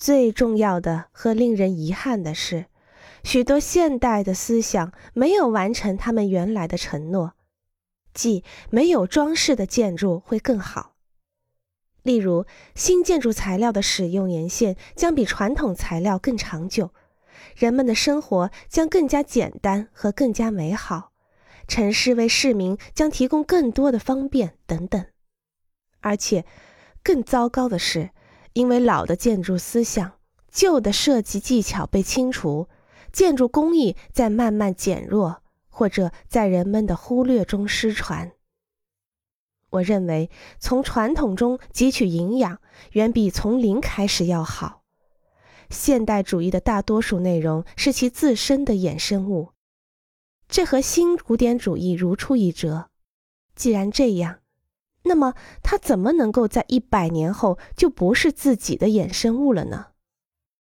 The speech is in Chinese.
最重要的和令人遗憾的是，许多现代的思想没有完成他们原来的承诺，即没有装饰的建筑会更好。例如，新建筑材料的使用年限将比传统材料更长久，人们的生活将更加简单和更加美好，城市为市民将提供更多的方便等等。而且，更糟糕的是，因为老的建筑思想、旧的设计技巧被清除，建筑工艺在慢慢减弱，或者在人们的忽略中失传。我认为，从传统中汲取营养，远比从零开始要好。现代主义的大多数内容是其自身的衍生物，这和新古典主义如出一辙。既然这样，那么它怎么能够在一百年后就不是自己的衍生物了呢？